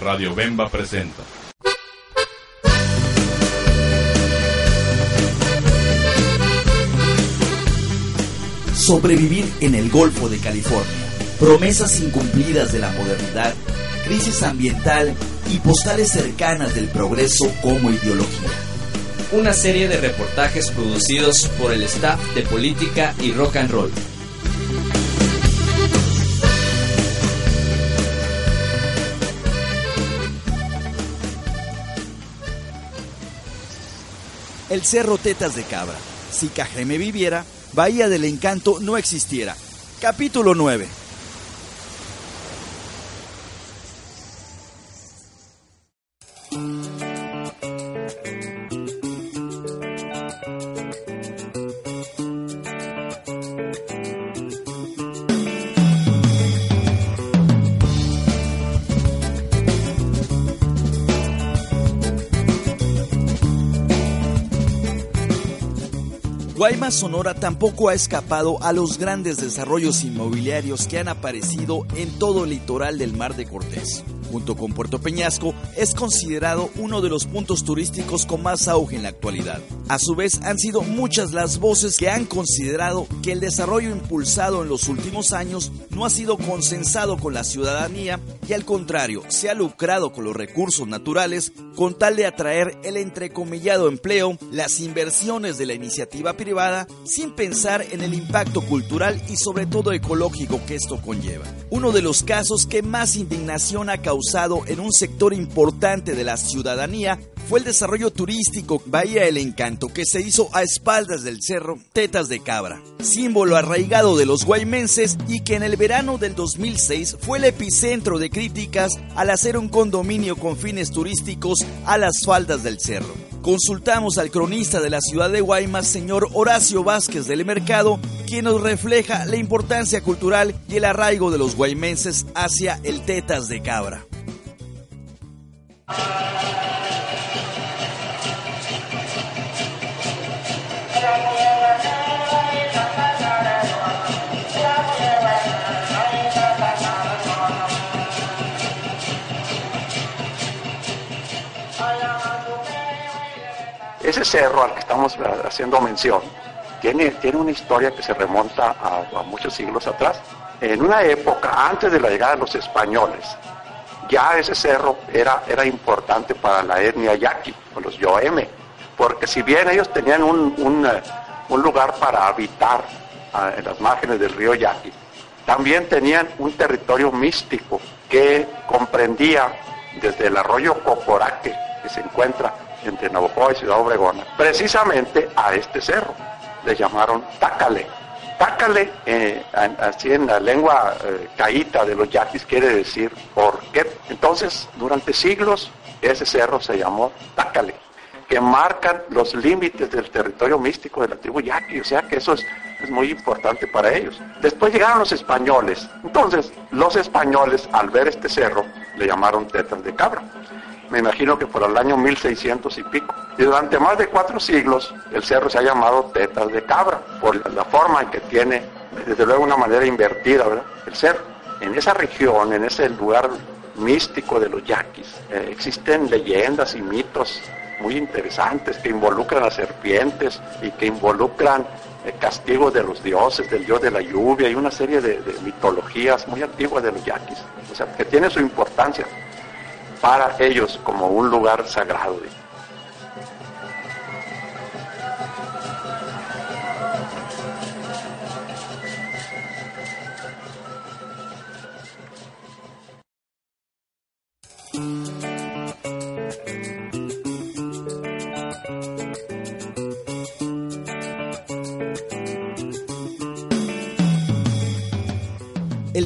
Radio Bemba presenta. Sobrevivir en el Golfo de California. Promesas incumplidas de la modernidad, crisis ambiental y postales cercanas del progreso como ideología. Una serie de reportajes producidos por el staff de política y rock and roll. El Cerro Tetas de Cabra. Si Cajeme viviera, Bahía del Encanto no existiera. Capítulo 9. Guaymas Sonora tampoco ha escapado a los grandes desarrollos inmobiliarios que han aparecido en todo el litoral del Mar de Cortés. Junto con Puerto Peñasco, es considerado uno de los puntos turísticos con más auge en la actualidad. A su vez, han sido muchas las voces que han considerado que el desarrollo impulsado en los últimos años no ha sido consensado con la ciudadanía y al contrario, se ha lucrado con los recursos naturales con tal de atraer el entrecomillado empleo, las inversiones de la iniciativa privada, sin pensar en el impacto cultural y sobre todo ecológico que esto conlleva. Uno de los casos que más indignación ha causado en un sector importante de la ciudadanía fue el desarrollo turístico Bahía El Encanto que se hizo a espaldas del cerro Tetas de Cabra, símbolo arraigado de los guaymenses y que en el verano del 2006 fue el epicentro de críticas al hacer un condominio con fines turísticos a las faldas del cerro. Consultamos al cronista de la ciudad de Guaymas, señor Horacio Vázquez del Mercado, quien nos refleja la importancia cultural y el arraigo de los guaymenses hacia el Tetas de Cabra. Ese cerro al que estamos haciendo mención tiene, tiene una historia que se remonta a, muchos siglos atrás. En una época antes de la llegada de los españoles, ya ese cerro era, era importante para la etnia yaqui, o los yoeme, porque si bien ellos tenían un, un, eh, lugar para habitar ah, en las márgenes del río Yaqui, también tenían un territorio místico que comprendía desde el arroyo Cocoraque, que se encuentra entre Navajo y Ciudad Obregón, precisamente a este cerro. Le llamaron Tácale. Tácale, eh, así en la lengua eh, caíta de los yaquis, quiere decir por qué. Entonces, durante siglos, ese cerro se llamó Tácale, que marcan los límites del territorio místico de la tribu yaqui, o sea que eso es, es muy importante para ellos. Después llegaron los españoles. Entonces, los españoles, al ver este cerro, le llamaron Tetas de Cabra me imagino que por el año 1600 y pico. Y durante más de cuatro siglos el cerro se ha llamado Tetas de Cabra, por la forma en que tiene, desde luego una manera invertida, ¿verdad? El cerro. En esa región, en ese lugar místico de los yaquis, eh, existen leyendas y mitos muy interesantes que involucran a serpientes y que involucran eh, castigos de los dioses, del dios de la lluvia y una serie de, de mitologías muy antiguas de los yaquis. O sea, que tiene su importancia para ellos como un lugar sagrado.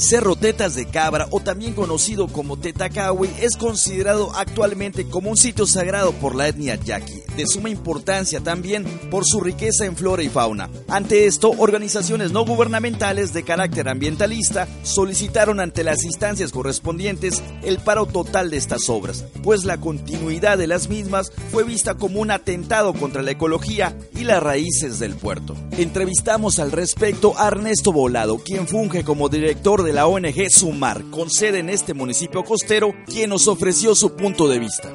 Cerro Tetas de Cabra, o también conocido como Tetacawi, es considerado actualmente como un sitio sagrado por la etnia yaqui, de suma importancia también por su riqueza en flora y fauna. Ante esto, organizaciones no gubernamentales de carácter ambientalista solicitaron ante las instancias correspondientes el paro total de estas obras, pues la continuidad de las mismas fue vista como un atentado contra la ecología y las raíces del puerto. Entrevistamos al respecto a Ernesto Volado, quien funge como director de la ONG Sumar, con sede en este municipio costero, quien nos ofreció su punto de vista.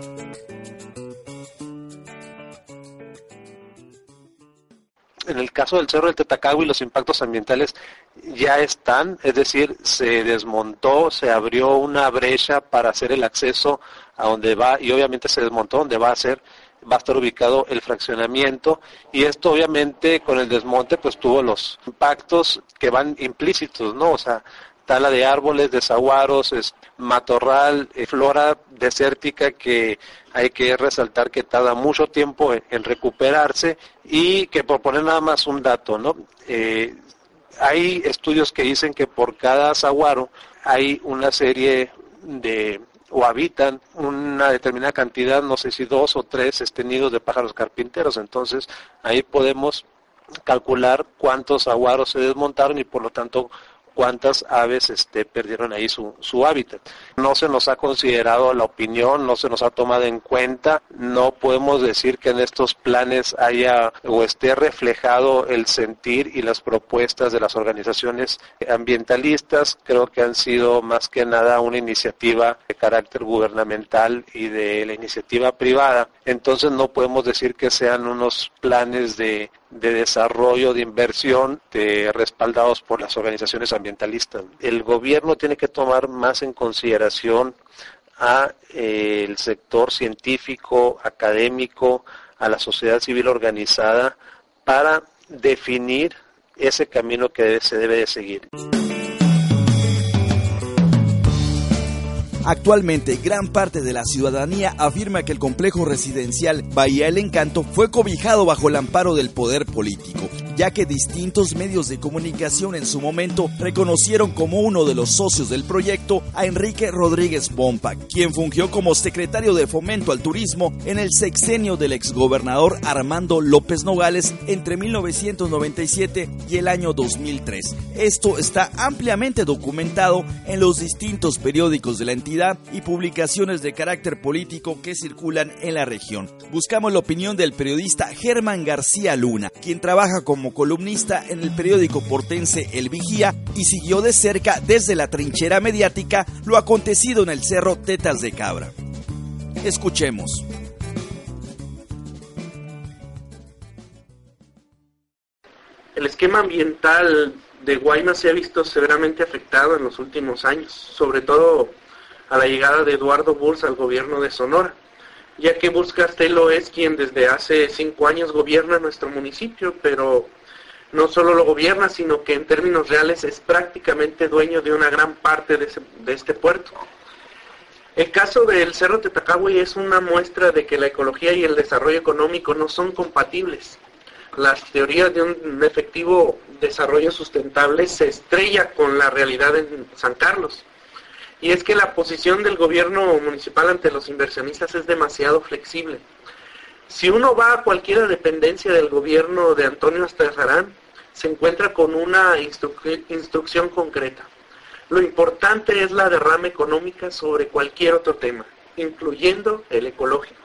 En el caso del Cerro del Tetacagui los impactos ambientales ya están, es decir, se desmontó, se abrió una brecha para hacer el acceso a donde va y obviamente se desmontó donde va a ser va a estar ubicado el fraccionamiento y esto obviamente con el desmonte pues tuvo los impactos que van implícitos, ¿no? O sea, tala de árboles, desaguaros, es matorral, eh, flora desértica que hay que resaltar que tarda mucho tiempo en, recuperarse y que por poner nada más un dato, ¿no? Eh, hay estudios que dicen que por cada saguaro hay una serie de o habitan una determinada cantidad, no sé si dos o tres este, nidos de pájaros carpinteros. Entonces ahí podemos calcular cuántos aguaros se desmontaron y por lo tanto cuántas aves este, perdieron ahí su, su hábitat. No se nos ha considerado la opinión, no se nos ha tomado en cuenta, no podemos decir que en estos planes haya o esté reflejado el sentir y las propuestas de las organizaciones ambientalistas, creo que han sido más que nada una iniciativa de carácter gubernamental y de la iniciativa privada, entonces no podemos decir que sean unos planes de de desarrollo, de inversión, de, respaldados por las organizaciones ambientalistas. El gobierno tiene que tomar más en consideración a eh, el sector científico, académico, a la sociedad civil organizada para definir ese camino que se debe de seguir. Actualmente, gran parte de la ciudadanía afirma que el complejo residencial Bahía El Encanto fue cobijado bajo el amparo del poder político ya que distintos medios de comunicación en su momento reconocieron como uno de los socios del proyecto a Enrique Rodríguez Bompa, quien fungió como secretario de Fomento al Turismo en el sexenio del exgobernador Armando López Nogales entre 1997 y el año 2003. Esto está ampliamente documentado en los distintos periódicos de la entidad y publicaciones de carácter político que circulan en la región. Buscamos la opinión del periodista Germán García Luna, quien trabaja como columnista en el periódico portense El Vigía y siguió de cerca desde la trinchera mediática lo acontecido en el cerro Tetas de Cabra. Escuchemos. El esquema ambiental de Guaymas se ha visto severamente afectado en los últimos años, sobre todo a la llegada de Eduardo Burs al gobierno de Sonora ya que Burs Castelo es quien desde hace cinco años gobierna nuestro municipio, pero no solo lo gobierna, sino que en términos reales es prácticamente dueño de una gran parte de, este puerto. El caso del Cerro Tetacagüey es una muestra de que la ecología y el desarrollo económico no son compatibles. Las teorías de un efectivo desarrollo sustentable se estrella con la realidad en San Carlos. Y es que la posición del gobierno municipal ante los inversionistas es demasiado flexible. Si uno va a cualquier dependencia del gobierno de Antonio Astajarán, se encuentra con una instrucción concreta. Lo importante es la derrama económica sobre cualquier otro tema, incluyendo el ecológico.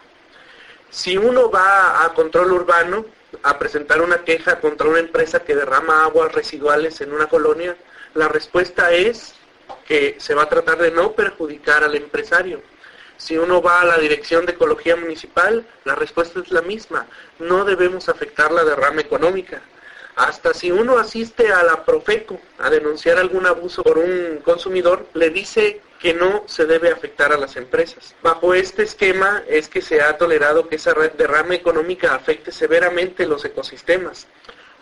Si uno va a control urbano a presentar una queja contra una empresa que derrama aguas residuales en una colonia, la respuesta es que se va a tratar de no perjudicar al empresario. Si uno va a la Dirección de Ecología Municipal, la respuesta es la misma. No debemos afectar la derrama económica. Hasta si uno asiste a la Profeco a denunciar algún abuso por un consumidor, le dice que no se debe afectar a las empresas. Bajo este esquema es que se ha tolerado que esa derrama económica afecte severamente los ecosistemas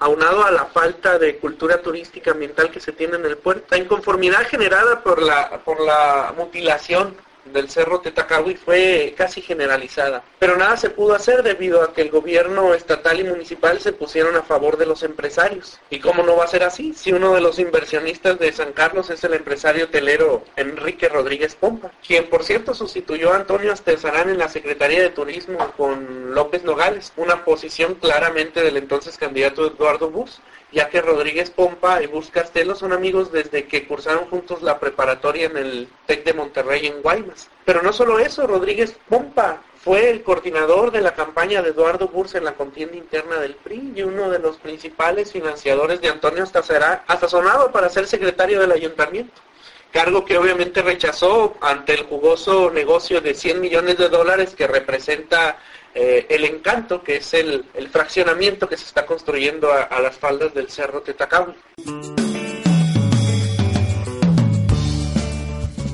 aunado a la falta de cultura turística ambiental que se tiene en el puerto, la inconformidad generada por la, por la mutilación del Cerro Tetacawi fue casi generalizada. Pero nada se pudo hacer debido a que el gobierno estatal y municipal se pusieron a favor de los empresarios. ¿Y cómo no va a ser así? Si uno de los inversionistas de San Carlos es el empresario telero Enrique Rodríguez Pompa, quien por cierto sustituyó a Antonio Astezarán en la Secretaría de Turismo con López Nogales, una posición claramente del entonces candidato Eduardo Bus ya que Rodríguez Pompa y Bus Castelo son amigos desde que cursaron juntos la preparatoria en el TEC de Monterrey en Guaymas. Pero no solo eso, Rodríguez Pompa fue el coordinador de la campaña de Eduardo Burs en la contienda interna del PRI y uno de los principales financiadores de Antonio Astazonado para ser secretario del ayuntamiento cargo que obviamente rechazó ante el jugoso negocio de 100 millones de dólares que representa eh, el encanto, que es el, fraccionamiento que se está construyendo a, las faldas del Cerro Tetacable.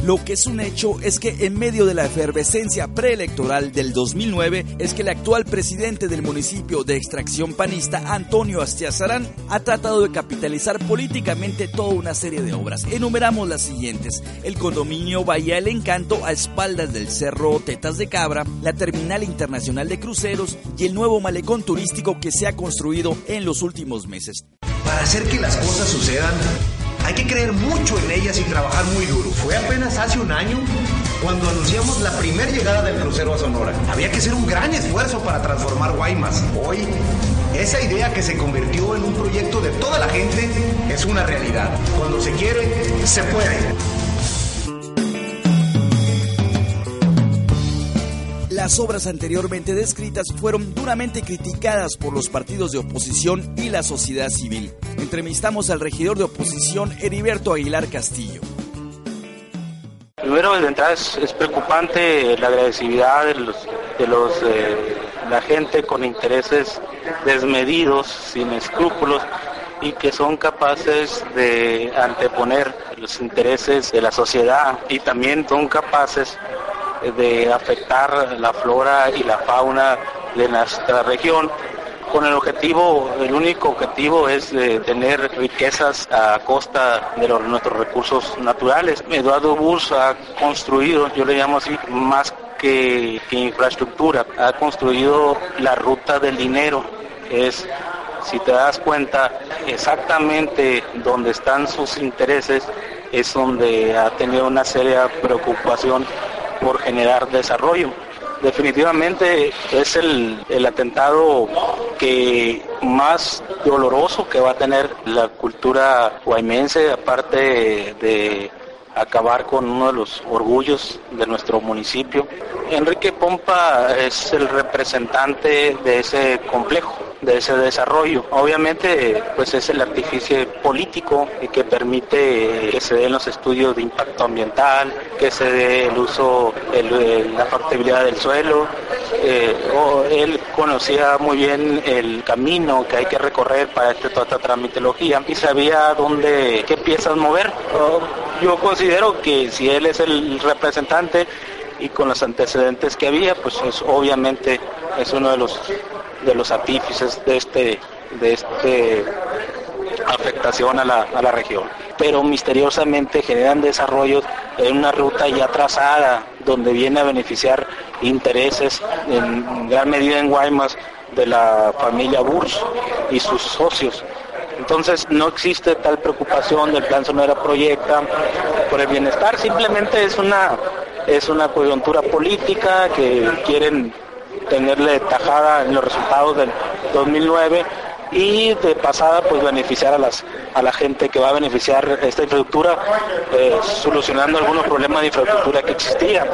Lo que es un hecho es que en medio de la efervescencia preelectoral del 2009 es que el actual presidente del municipio de extracción panista, Antonio Astiazarán, ha tratado de capitalizar políticamente toda una serie de obras. Enumeramos las siguientes. El condominio Bahía El Encanto a espaldas del cerro Tetas de Cabra, la terminal internacional de cruceros y el nuevo malecón turístico que se ha construido en los últimos meses. Para hacer que las cosas sucedan, hay que creer mucho en ellas y trabajar muy duro. Fue apenas hace un año cuando anunciamos la primera llegada del crucero a Sonora. Había que hacer un gran esfuerzo para transformar Guaymas. Hoy, esa idea que se convirtió en un proyecto de toda la gente es una realidad. Cuando se quiere, se puede. Las obras anteriormente descritas fueron duramente criticadas por los partidos de oposición y la sociedad civil. Entrevistamos al regidor de oposición Heriberto Aguilar Castillo. Primero, de entrada es, preocupante la agresividad de los, de eh, la gente con intereses desmedidos, sin escrúpulos y que son capaces de anteponer los intereses de la sociedad y también son capaces de afectar la flora y la fauna de nuestra región con el objetivo, el único objetivo es tener riquezas a costa de nuestros recursos naturales. Eduardo Bus ha construido, yo le llamo así, más que, que infraestructura, ha construido la ruta del dinero, es si te das cuenta exactamente donde están sus intereses, es donde ha tenido una seria preocupación por generar desarrollo. Definitivamente es el, atentado que más doloroso que va a tener la cultura guaymense, aparte de acabar con uno de los orgullos de nuestro municipio. Enrique Pompa es el representante de ese complejo de ese desarrollo. Obviamente, pues es el artificio político que permite que se den los estudios de impacto ambiental, que se dé el uso, la factibilidad del suelo. Eh, él conocía muy bien el camino que hay que recorrer para este, toda esta tramitología y sabía dónde, qué piezas mover. Yo considero que si él es el representante y con los antecedentes que había, pues es, obviamente es uno de los de los artífices de este, de este afectación a la, a la región. Pero misteriosamente generan desarrollos en una ruta ya trazada, donde viene a beneficiar intereses en gran medida en Guaymas de la familia Burs y sus socios. Entonces no existe tal preocupación del plan Sonora Proyecta por el bienestar, simplemente es una es una coyuntura política que quieren tenerle tajada en los resultados del 2009 y de pasada pues beneficiar a las a la gente que va a beneficiar esta infraestructura eh, solucionando algunos problemas de infraestructura que existían.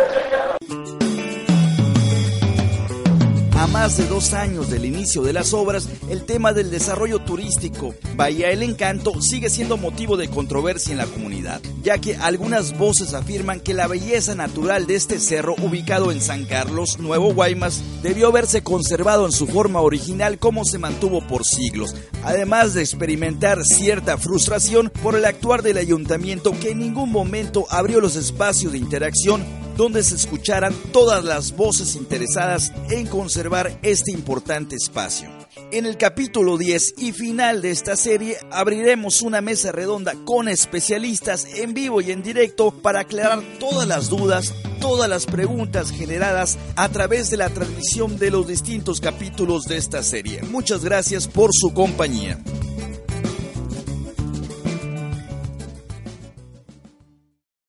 A más de dos años del inicio de las obras, el tema del desarrollo turístico Bahía El Encanto sigue siendo motivo de controversia en la comunidad, ya que algunas voces afirman que la belleza natural de este cerro ubicado en San Carlos, Nuevo Guaymas, debió haberse conservado en su forma original como se mantuvo por siglos, además de experimentar cierta frustración por el actuar del ayuntamiento que en ningún momento abrió los espacios de interacción donde se escucharan todas las voces interesadas en conservar este importante espacio. En el capítulo 10 y final de esta serie abriremos una mesa redonda con especialistas en vivo y en directo para aclarar todas las dudas todas las preguntas generadas a través de la transmisión de los distintos capítulos de esta serie. Muchas gracias por su compañía.